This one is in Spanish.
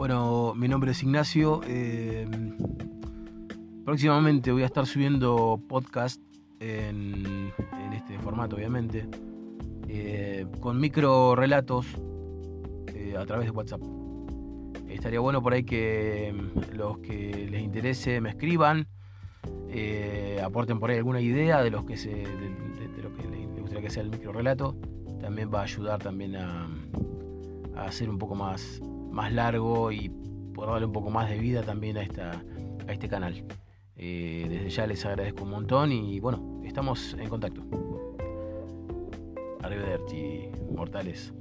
mi nombre es Ignacio. Eh, próximamente voy a estar subiendo podcast en, este formato, obviamente, eh, con micro relatos eh, a través de WhatsApp. Estaría bueno por ahí que mm, los que les interese me escriban, aporten por ahí alguna idea de, los que se, de, lo que les gustaría que sea el micro relato. También va a ayudar también a, a hacer un poco más, más largo y poder darle un poco más de vida también a, esta, a este canal. Eh, desde ya les agradezco un montón y bueno, estamos en contacto. Arrivederci, mortales.